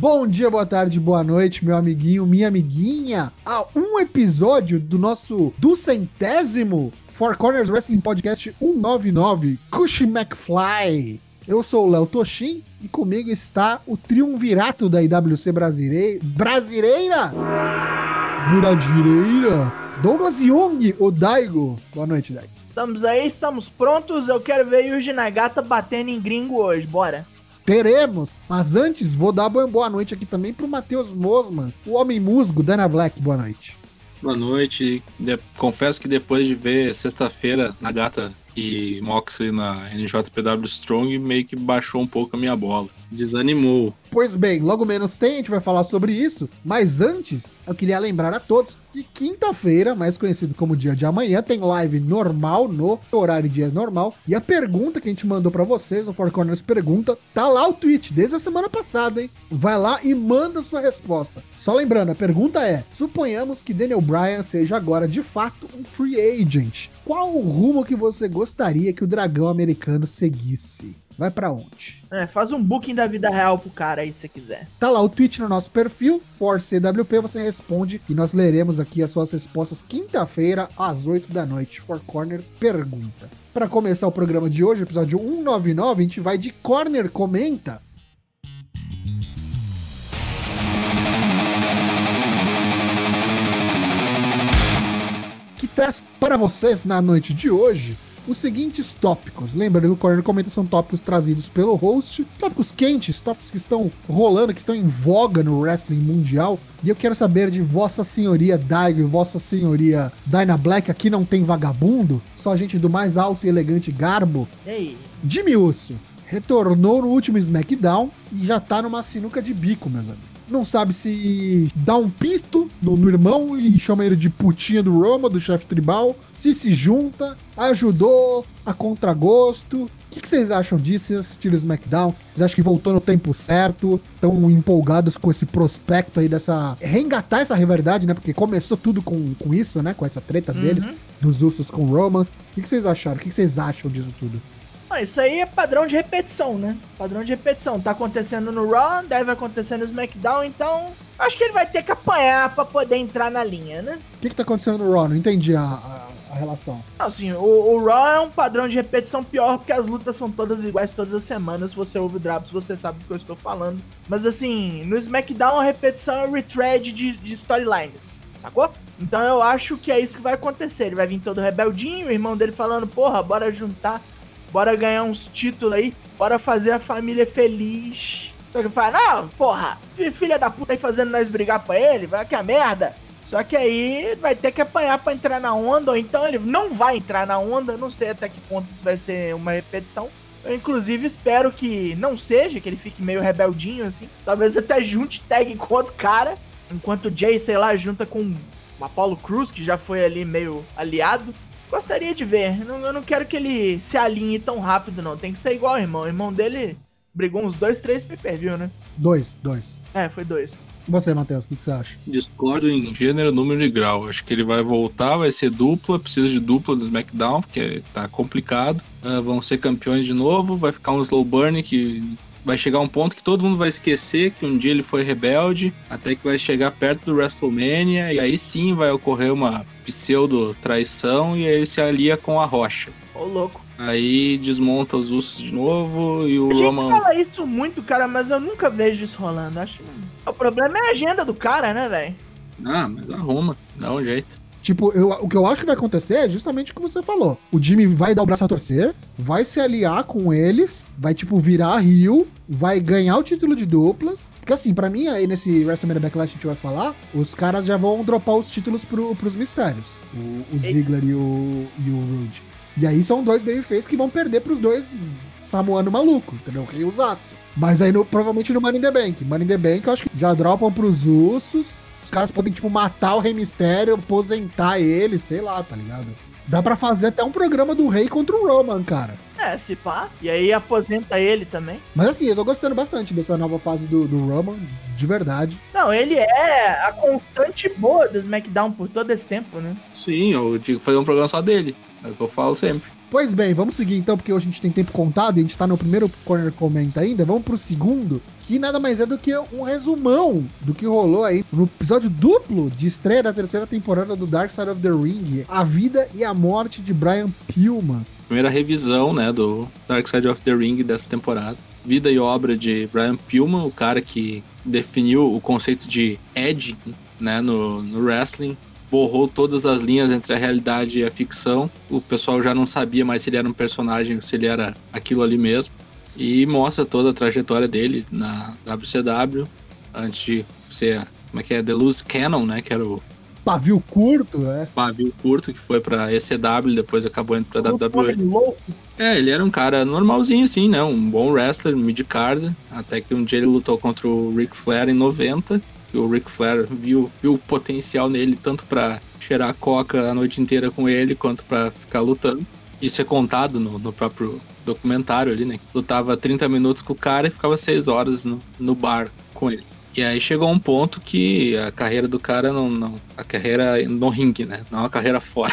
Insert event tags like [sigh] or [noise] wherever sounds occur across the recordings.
Bom dia, boa tarde, boa noite, meu amiguinho, minha amiguinha, a um episódio do nosso do centésimo Four Corners Wrestling Podcast 199, Cush McFly. Eu sou o Léo Toshin e comigo está o triunvirato da IWC brasileira, brasileira, brasileira, Douglas Young, o Daigo. Boa noite, Daigo. Estamos aí, estamos prontos. Eu quero ver Yuji Nagata batendo em gringo hoje. Bora. Teremos, mas antes vou dar boa noite aqui também pro Matheus Mosman, o homem musgo, Dana Black. Boa noite. Boa noite. De confesso que depois de ver sexta-feira Nagata e Moxley na NJPW Strong, meio que baixou um pouco a minha bola. Desanimou. Pois bem, logo menos tem, a gente vai falar sobre isso. Mas antes, eu queria lembrar a todos que quinta-feira, mais conhecido como dia de amanhã, tem live normal no horário de dia normal. E a pergunta que a gente mandou para vocês, o Four Corners Pergunta, tá lá o tweet desde a semana passada, hein? Vai lá e manda sua resposta. Só lembrando, a pergunta é: suponhamos que Daniel Bryan seja agora de fato um free agent. Qual o rumo que você gostaria que o dragão americano seguisse? Vai para onde? É, faz um booking da vida real pro cara aí se quiser. Tá lá o tweet no nosso perfil, por CWP, você responde e nós leremos aqui as suas respostas quinta-feira às 8 da noite. For Corners pergunta. Para começar o programa de hoje, episódio 199, a gente vai de Corner Comenta. Que traz para vocês na noite de hoje os seguintes tópicos. Lembra do Corner Comenta são tópicos trazidos pelo host, tópicos quentes, tópicos que estão rolando, que estão em voga no wrestling mundial. E eu quero saber de Vossa Senhoria Daigo e Vossa Senhoria Dyna Black, aqui não tem vagabundo, só gente do mais alto e elegante garbo. Ei. Jimmy Uso retornou no último SmackDown e já tá numa sinuca de bico, meus amigos não sabe se dá um pisto no, no, irmão e chama ele de putinha do Roma, do chefe tribal, se se junta, ajudou a contragosto. O que, que, vocês acham disso? Vocês assistiram o SmackDown? Vocês acham que voltou no tempo certo? Estão empolgados com esse prospecto aí dessa. Reengatar essa rivalidade, né? Porque começou tudo com, com isso, né? Com essa treta uhum. deles, dos Usos com o Roman. O que, que, vocês acharam? O que, que vocês acham disso tudo? Ah, isso aí é padrão de repetição, né? Padrão de repetição. Tá acontecendo no Raw, deve acontecer no SmackDown, então acho que ele vai ter que apanhar para poder entrar na linha, né? O que, que tá acontecendo no Raw? Não entendi a, a, a relação. Assim, o, o, Raw é um padrão de repetição pior porque as lutas são todas iguais todas as semanas. Se você ouve o Drops, você sabe do que eu estou falando. Mas assim, no SmackDown a repetição é retread de, de storylines, sacou? Então eu acho que é isso que vai acontecer. Ele vai vir todo rebeldinho, o irmão dele falando, porra, bora juntar bora ganhar uns títulos aí, bora fazer a família feliz. Só que fala, não, porra, filha da puta aí fazendo nós brigar pra ele, vai que a merda. Só que aí vai ter que apanhar para entrar na onda, ou então ele não vai entrar na onda, não sei até que ponto isso vai ser uma repetição. Eu, inclusive, espero que não seja, que ele fique meio rebeldinho, assim. Talvez até junte tag com outro cara, enquanto o Jay, sei lá, junta com o Apollo Cruz, que já foi ali meio aliado. Gostaria de ver. Não, eu não quero que ele se alinhe tão rápido, não. Tem que ser igual o irmão. O irmão dele brigou uns dois, três pay-per-view, né? Dois, dois. É, foi dois. Você, Matheus, o que, que, você acha? Discordo em gênero, número e grau. Acho que ele vai voltar, vai ser dupla, precisa de dupla do SmackDown, porque tá complicado. Uh, vão ser campeões de novo, vai ficar um slow burn que vai chegar um ponto que todo mundo vai esquecer que um dia ele foi rebelde, até que vai chegar perto do WrestleMania, e aí sim vai ocorrer uma pseudo traição e aí ele se alia com a rocha. Ô, louco. Aí desmonta os ursos de novo e o a Roman. fala isso muito, cara, mas eu nunca vejo isso rolando. Acho que o problema é a agenda do cara, né, velho? Ah, mas arruma, dá um jeito. Tipo, eu, o que eu acho que vai acontecer é justamente o que você falou. O Jimmy vai dar o braço a torcer, vai se aliar com eles, vai, tipo, virar Rio, vai ganhar o título de duplas. Porque, assim, para mim, aí nesse WrestleMania Backlash a gente vai falar, os caras já vão dropar os títulos pro, pros mistérios. O, o Ziggler e o, e o Rude. E aí são dois babyface que vão perder pros dois samoano maluco, entendeu? Riosaço. Mas aí no, provavelmente no Money in the Bank. Money in the Bank eu acho que já dropam pros ursos os caras podem, tipo, matar o Rei Mistério, aposentar ele, sei lá, tá ligado? Dá pra fazer até um programa do rei contra o Roman, cara. É, se pá. E aí aposenta ele também. Mas assim, eu tô gostando bastante dessa nova fase do, do Roman, de verdade. Não, ele é a constante boa do SmackDown por todo esse tempo, né? Sim, eu digo fazer um programa só dele. É o que eu falo sempre. Pois bem, vamos seguir então, porque hoje a gente tem tempo contado e a gente tá no primeiro corner comment ainda. Vamos pro segundo, que nada mais é do que um resumão do que rolou aí no episódio duplo de estreia da terceira temporada do Dark Side of the Ring, a vida e a morte de Brian Pillman. Primeira revisão, né, do Dark Side of the Ring dessa temporada. Vida e obra de Brian Pillman, o cara que definiu o conceito de edge, né, no, no wrestling borrou todas as linhas entre a realidade e a ficção. O pessoal já não sabia mais se ele era um personagem ou se ele era aquilo ali mesmo. E mostra toda a trajetória dele na WCW, antes de ser, como é que é, The Loose Cannon, né, que era o pavio curto, né? Pavio curto que foi pra ECW, depois acabou indo pra WWE. É, ele era um cara normalzinho assim, né? Um bom wrestler, mid-card, até que um dia ele lutou contra o Ric Flair em 90 que o Ric Flair viu, viu o potencial nele, tanto para cheirar coca a noite inteira com ele, quanto para ficar lutando. Isso é contado no, no, próprio documentário ali, né? Lutava 30 minutos com o cara e ficava 6 horas no, no bar com ele. E aí chegou um ponto que a carreira do cara não. não a carreira no ringue, né? Não a carreira [laughs] fora.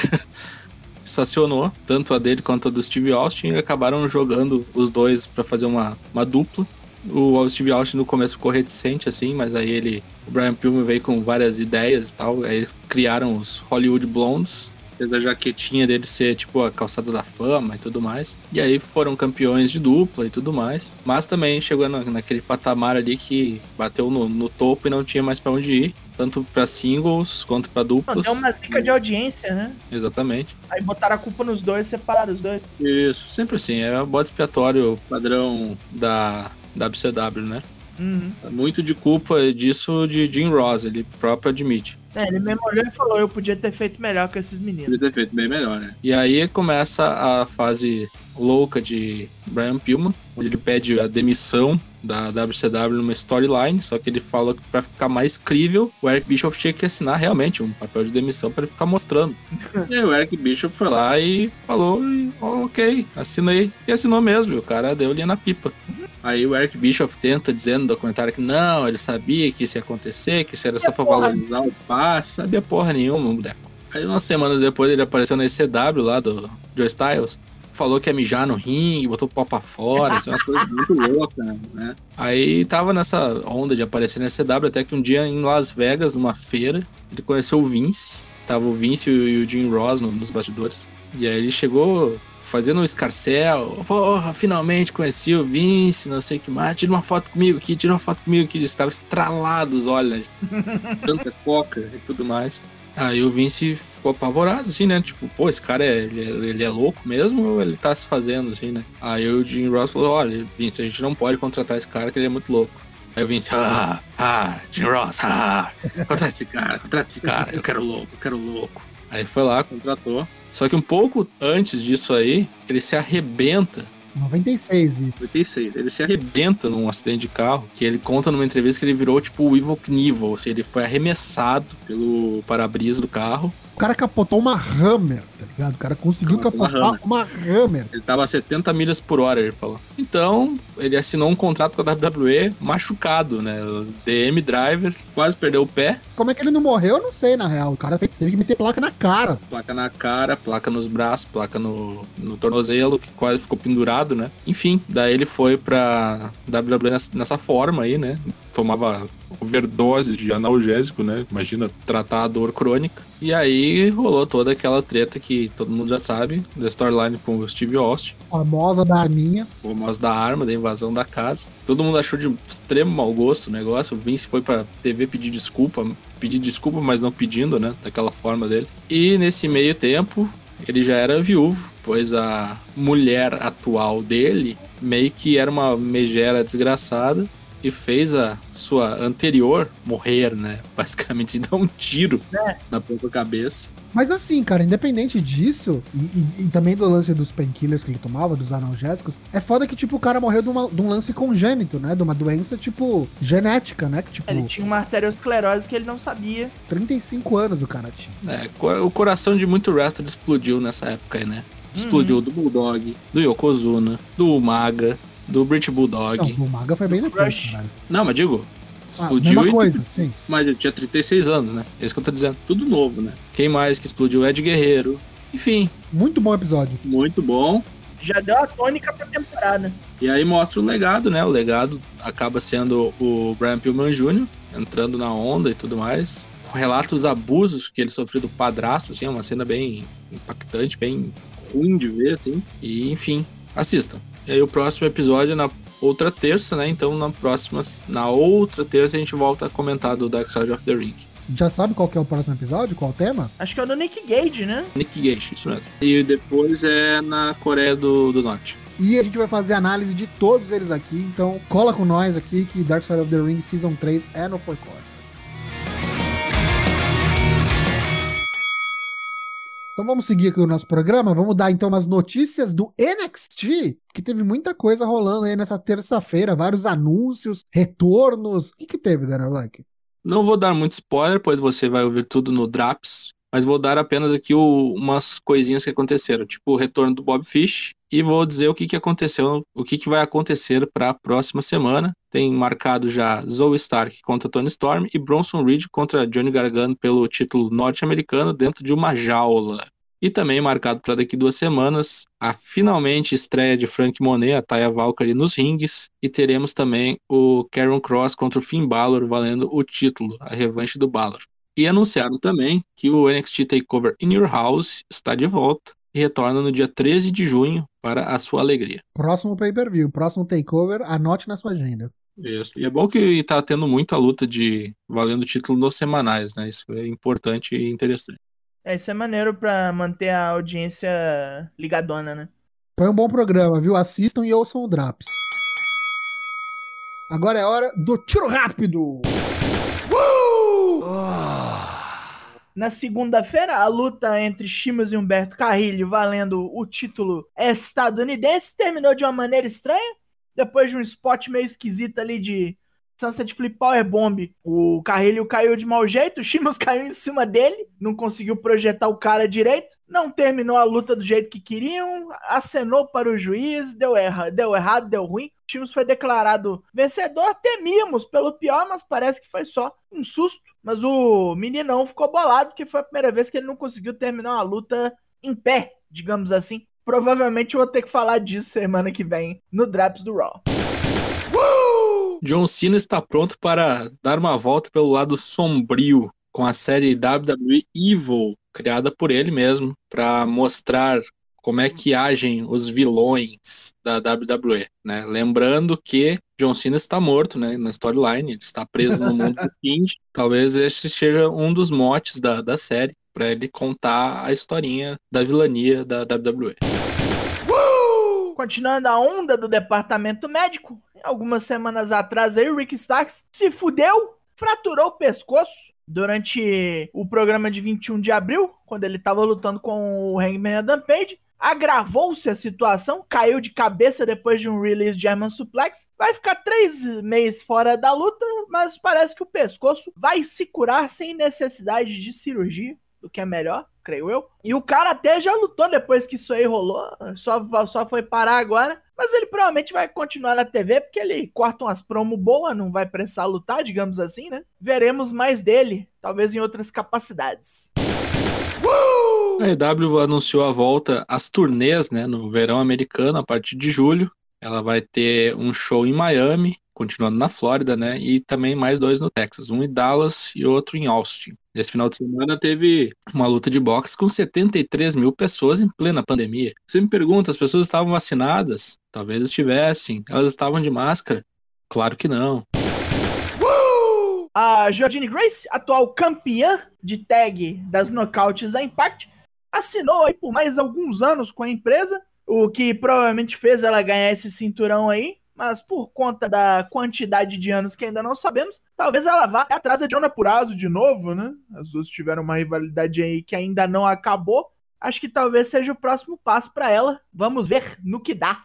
Estacionou, tanto a dele quanto a do Steve Austin, e acabaram jogando os dois para fazer uma, uma dupla. O Steve Austin no começo ficou reticente, assim, mas aí ele. O Brian Pillman veio com várias ideias e tal. Aí eles criaram os Hollywood Blondes. Fez a jaquetinha dele ser tipo a calçada da fama e tudo mais. E aí foram campeões de dupla e tudo mais. Mas também chegou na, naquele patamar ali que bateu no, no topo e não tinha mais para onde ir tanto para singles quanto para duplas. Deu uma zica de audiência, né? Exatamente. Aí botaram a culpa nos dois, separaram os dois. Isso, sempre assim. É o bode expiatório padrão da WCW, né? Uhum. Muito de culpa disso de Jim Ross, ele próprio admite. É, ele mesmo olhou e falou: eu podia ter feito melhor com esses meninos. Podia ter feito bem melhor, né? E aí começa a fase louca de Brian Pillman, onde ele pede a demissão da WCW numa storyline, só que ele fala que pra ficar mais crível, o Eric Bischoff tinha que assinar realmente um papel de demissão para ele ficar mostrando. [laughs] e aí o Eric Bischoff foi lá e falou, oh, ok, assinei. E assinou mesmo, e o cara deu linha na pipa. Aí o Eric Bischoff tenta dizendo no documentário que não, ele sabia que isso ia acontecer, que isso era só pra valorizar o passe, sabia porra nenhuma, moleque. Aí umas semanas depois ele apareceu na ECW lá do Joe Styles falou que ia mijar no ringue, botou o pau pra fora, assim, umas coisas muito [laughs] loucas, né? Aí tava nessa onda de aparecer na CW, até que um dia em Las Vegas, numa feira, ele conheceu o Vince. Tava o Vince e o Jim Ross nos bastidores. E aí ele chegou fazendo um escarcel. Porra, finalmente conheci o Vince, não sei o que mais. Tira uma foto comigo aqui, tira uma foto comigo aqui. Ele estava estralado os olhos, né? [laughs] tanta coca e tudo mais. Aí o Vince ficou apavorado, assim, né? Tipo, pô, esse cara é, ele, é, ele é louco mesmo ou ele tá se fazendo, assim, né? Aí o Jim Ross falou: olha, Vince, a gente não pode contratar esse cara que ele é muito louco. Aí o Vince, ah, ah, Jim Ross, ah, contrata esse cara, contrata esse cara, eu quero louco, eu quero louco. Aí foi lá, contratou. Só que um pouco antes disso aí, ele se arrebenta 96, isso. 96. Ele se arrebenta num acidente de carro, que ele conta numa entrevista que ele virou tipo o Evil Knievel, ou seja, ele foi arremessado pelo para-brisa do carro. O cara capotou uma Hammer, ligado? O cara conseguiu capotar uma Hammer. Ele tava a 70 milhas por hora, ele falou. Então, ele assinou um contrato com a WWE machucado, né? O DM Driver, quase perdeu o pé. Como é que ele não morreu, eu não sei, na real. O cara teve que meter placa na cara. Placa na cara, placa nos braços, placa no, no tornozelo, que quase ficou pendurado, né? Enfim, daí ele foi pra WWE nessa forma aí, né? Tomava overdoses de analgésico, né? Imagina tratar a dor crônica. E aí rolou toda aquela treta que todo mundo já sabe, da storyline com o Steve Austin. Famosa da arminha. Famosa da arma, da invasão da casa. Todo mundo achou de extremo mau gosto o negócio. O Vince foi pra TV pedir desculpa, pedir desculpa, mas não pedindo, né? Daquela forma dele. E nesse meio tempo, ele já era viúvo, pois a mulher atual dele meio que era uma megera desgraçada e fez a sua anterior morrer, né? [laughs] Basicamente, dar um tiro é. na própria cabeça. Mas assim, cara, independente disso, e, e, e, também do lance dos painkillers que ele tomava, dos analgésicos, é foda que, tipo, o cara morreu de, uma, de, um lance congênito, né? De uma doença, tipo, genética, né? Que, tipo, ele tinha uma arteriosclerose que ele não sabia. 35 anos o cara tinha. É, o coração de muito wrestler explodiu nessa época aí, né? Explodiu uhum. do Bulldog, do Yokozuna, do Umaga, do British Bulldog. Não, o Maga foi bem depois, Não, mas digo, explodiu. Ah, coisa, sim. Mas ele tinha 36 anos, né? É isso que eu tô dizendo. Tudo novo, né? Quem mais que explodiu? Ed Guerreiro. Enfim. Muito bom episódio. Muito bom. Já deu a tônica pra temporada. E aí mostra o legado, né? O legado acaba sendo o Brian Pillman Jr. entrando na onda e tudo mais. Relata os abusos que ele sofreu do padrasto, assim, é uma cena bem impactante, bem ruim de ver, assim. E, enfim, assistam. E aí o próximo episódio é na outra terça, né? Então na próxima, na outra terça a gente volta a comentar do Dark Side of the Ring. Já sabe qual que é o próximo episódio? Qual o tema? Acho que é o do Nick Gage, né? Nick Gage, isso mesmo. E depois é na Coreia do, do Norte. E a gente vai fazer análise de todos eles aqui, então cola com nós aqui que Dark Side of the Ring Season 3 é no Four Core. Então vamos seguir aqui o nosso programa, vamos dar então umas notícias do NXT, que teve muita coisa rolando aí nessa terça-feira, vários anúncios, retornos. O que, que teve, Daniel Black? Não vou dar muito spoiler, pois você vai ouvir tudo no Draps, mas vou dar apenas aqui o, umas coisinhas que aconteceram, tipo o retorno do Bob Fish, e vou dizer o que, que aconteceu, o que, que vai acontecer para a próxima semana. Tem marcado já Zoe Stark contra Tony Storm e Bronson Reed contra Johnny Gargano pelo título norte-americano dentro de uma jaula. E também marcado para daqui duas semanas a finalmente estreia de Frank Monet, a Taya Valkyrie nos rings, e teremos também o Karen Cross contra o Finn Balor valendo o título, a revanche do Balor. E anunciaram também que o NXT TakeOver In Your House está de volta e retorna no dia 13 de junho para a sua alegria. Próximo pay-per-view, próximo takeover, anote na sua agenda. Isso. E é bom que está tendo muita luta de valendo título nos semanais, né? Isso é importante e interessante. É, isso é maneiro pra manter a audiência ligadona, né? Foi um bom programa, viu? Assistam e ouçam o Draps. Agora é hora do tiro rápido! Na segunda-feira, a luta entre Chimos e Humberto Carrilho valendo o título estadunidense terminou de uma maneira estranha. Depois de um spot meio esquisito ali de Sunset Flip Power Bomb, o Carrilho caiu de mau jeito, [laughs] o Chimos caiu em cima dele, não conseguiu projetar o cara direito, não terminou a luta do jeito que queriam, acenou para o juiz, deu, erra, deu errado, deu ruim. O Chimos foi declarado vencedor, temíamos pelo pior, mas parece que foi só um susto. Mas o meninão ficou bolado, que foi a primeira vez que ele não conseguiu terminar uma luta em pé, digamos assim. Provavelmente eu vou ter que falar disso semana que vem no Draps do Raw. John Cena está pronto para dar uma volta pelo lado sombrio com a série WWE Evil, criada por ele mesmo, para mostrar como é que agem os vilões da WWE, né? Lembrando que John Cena está morto, né, na storyline, ele está preso no mundo [laughs] do Fiend. Talvez este seja um dos motes da, da série para ele contar a historinha da vilania da WWE. Continuando a onda do departamento médico, algumas semanas atrás aí o Rick Starks se fudeu, fraturou o pescoço durante o programa de 21 de abril, quando ele estava lutando com o Hangman Adam Page. Agravou-se a situação, caiu de cabeça depois de um release German Suplex. Vai ficar três meses fora da luta, mas parece que o pescoço vai se curar sem necessidade de cirurgia, o que é melhor, creio eu. E o cara até já lutou depois que isso aí rolou, só, só foi parar agora. Mas ele provavelmente vai continuar na TV porque ele corta umas promo boas, não vai precisar lutar, digamos assim, né? Veremos mais dele, talvez em outras capacidades. A EW anunciou a volta às turnês, né, no verão americano a partir de julho. Ela vai ter um show em Miami, continuando na Flórida, né, e também mais dois no Texas, um em Dallas e outro em Austin. Esse final de semana teve uma luta de boxe com 73 mil pessoas em plena pandemia. Você me pergunta, as pessoas estavam vacinadas? Talvez estivessem. Elas estavam de máscara? Claro que não. A Jordine Grace, atual campeã de tag das nocautes da Impact, assinou aí por mais alguns anos com a empresa, o que provavelmente fez ela ganhar esse cinturão aí, mas por conta da quantidade de anos que ainda não sabemos, talvez ela vá atrás da Jonah Purazo de novo, né? As duas tiveram uma rivalidade aí que ainda não acabou. Acho que talvez seja o próximo passo para ela. Vamos ver no que dá.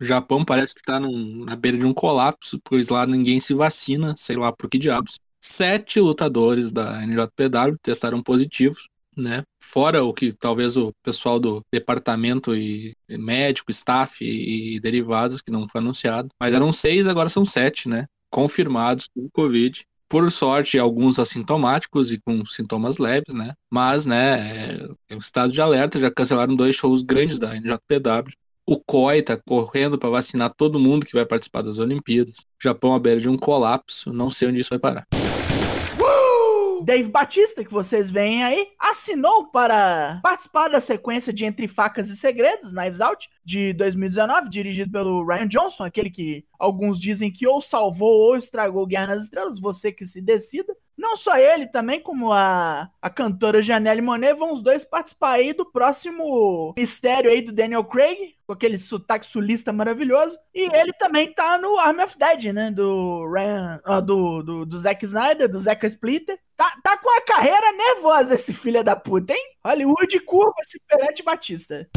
O Japão parece que está na beira de um colapso, pois lá ninguém se vacina, sei lá por que diabos. Sete lutadores da NJPW testaram positivos né? Fora o que talvez o pessoal do departamento e médico, staff e, e derivados que não foi anunciado, mas eram seis, agora são sete, né? Confirmados com Covid. por sorte, alguns assintomáticos e com sintomas leves, né? Mas, né, é um estado de alerta, já cancelaram dois shows grandes da NJPW. O COI tá correndo para vacinar todo mundo que vai participar das Olimpíadas. O Japão à beira de um colapso, não sei onde isso vai parar. Dave Batista, que vocês veem aí, assinou para participar da sequência de Entre Facas e Segredos, Knives Out, de 2019, dirigido pelo Ryan Johnson, aquele que alguns dizem que ou salvou ou estragou Guerra nas Estrelas, você que se decida. Não só ele, também como a, a cantora Janelle Monet, vão os dois participar aí do próximo mistério aí do Daniel Craig, com aquele sotaque sulista maravilhoso. E ele também tá no Army of Dead, né? Do Ryan, do, do, do Zack Snyder, do Zack Splitter. Tá, tá com a carreira nervosa esse filho da puta, hein? Hollywood curva esse perante Batista.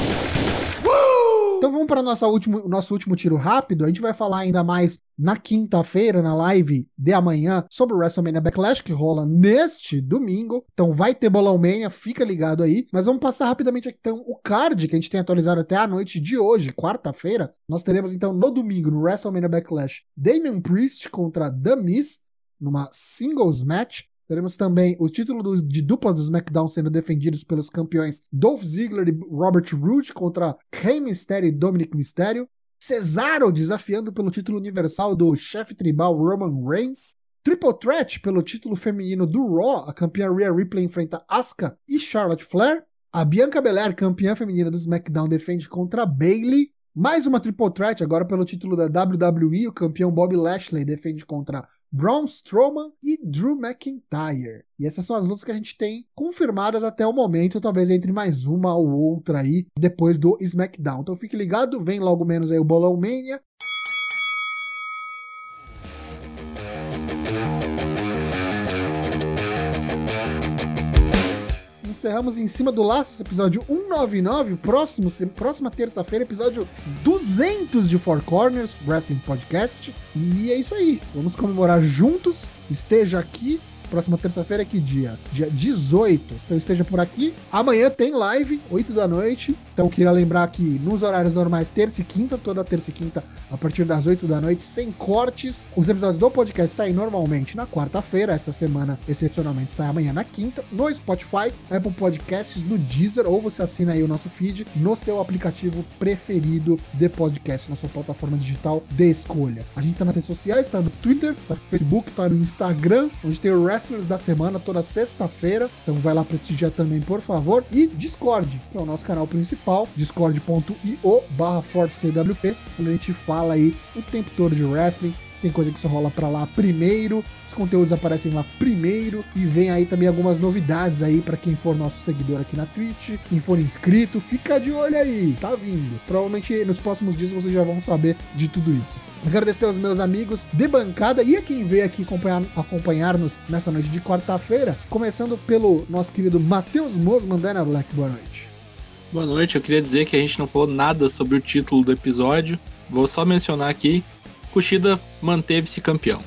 Então vamos para nosso último, nosso último tiro rápido. A gente vai falar ainda mais na quinta-feira, na live de amanhã, sobre o WrestleMania Backlash, que rola neste domingo. Então vai ter Bolão Mania, fica ligado aí. Mas vamos passar rapidamente então, o card que a gente tem atualizado até a noite de hoje, quarta-feira. Nós teremos, então, no domingo, no WrestleMania Backlash, Damian Priest contra The Miz, numa singles match. Teremos também o título de duplas do SmackDown sendo defendidos pelos campeões Dolph Ziggler e Robert Roode contra Rey Mysterio e Dominic Mysterio. Cesaro desafiando pelo título universal do chefe tribal Roman Reigns. Triple Threat pelo título feminino do Raw, a campeã Rhea Ripley enfrenta Asuka e Charlotte Flair. A Bianca Belair, campeã feminina do SmackDown, defende contra Bayley. Mais uma triple threat agora pelo título da WWE, o campeão Bob Lashley defende contra Braun Strowman e Drew McIntyre. E essas são as lutas que a gente tem confirmadas até o momento, talvez entre mais uma ou outra aí depois do SmackDown. Então fique ligado, vem logo menos aí o Bolão Mania. Encerramos em cima do laço, episódio 199, próximo, próxima terça-feira, episódio 200 de Four Corners Wrestling Podcast. E é isso aí, vamos comemorar juntos. Esteja aqui Próxima terça-feira é que dia? Dia 18. Então esteja por aqui. Amanhã tem live, 8 da noite. Então queria lembrar que nos horários normais, terça e quinta, toda terça e quinta, a partir das 8 da noite, sem cortes. Os episódios do podcast saem normalmente na quarta-feira. Esta semana, excepcionalmente, sai amanhã na quinta, no Spotify, Apple Podcasts, no Deezer, ou você assina aí o nosso feed no seu aplicativo preferido de podcast, na sua plataforma digital de escolha. A gente tá nas redes sociais, tá no Twitter, tá no Facebook, tá no Instagram, onde tem o Wrestlers da Semana toda sexta-feira. Então vai lá prestigiar também, por favor. E Discord, que é o nosso canal principal, discord.io barra onde a gente fala aí o tempo todo de wrestling, tem coisa que só rola para lá primeiro, os conteúdos aparecem lá primeiro e vem aí também algumas novidades aí para quem for nosso seguidor aqui na Twitch, quem for inscrito, fica de olho aí, tá vindo. Provavelmente nos próximos dias vocês já vão saber de tudo isso. Agradecer aos meus amigos de bancada e a quem veio aqui acompanhar, acompanhar-nos nesta noite de quarta-feira, começando pelo nosso querido Matheus Moz, Mandana Black, boa noite. Boa noite, eu queria dizer que a gente não falou nada sobre o título do episódio. Vou só mencionar aqui Kushida manteve-se campeão.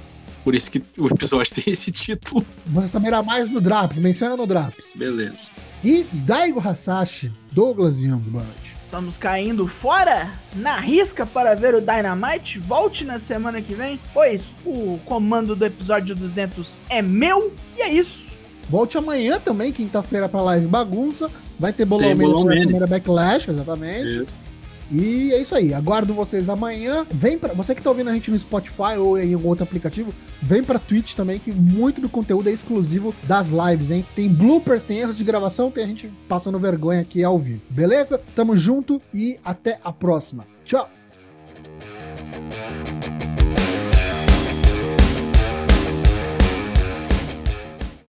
Por isso que o episódio [laughs] tem esse título. Você também era mais no Draps, menciona no Draps. Beleza. E Daigo Hasashi, Douglas Young, boa noite. Estamos caindo fora na risca para ver o Dynamite. Volte na semana que vem, pois o comando do episódio 200 é meu. E é isso. Volte amanhã também, quinta-feira, para live bagunça. Vai ter bolão primeira Backlash, exatamente. Isso. E é isso aí. Aguardo vocês amanhã. Vem para você que tá ouvindo a gente no Spotify ou em algum outro aplicativo, vem para Twitch também que muito do conteúdo é exclusivo das lives, hein? Tem bloopers, tem erros de gravação, tem a gente passando vergonha aqui ao vivo. Beleza? Tamo junto e até a próxima. Tchau.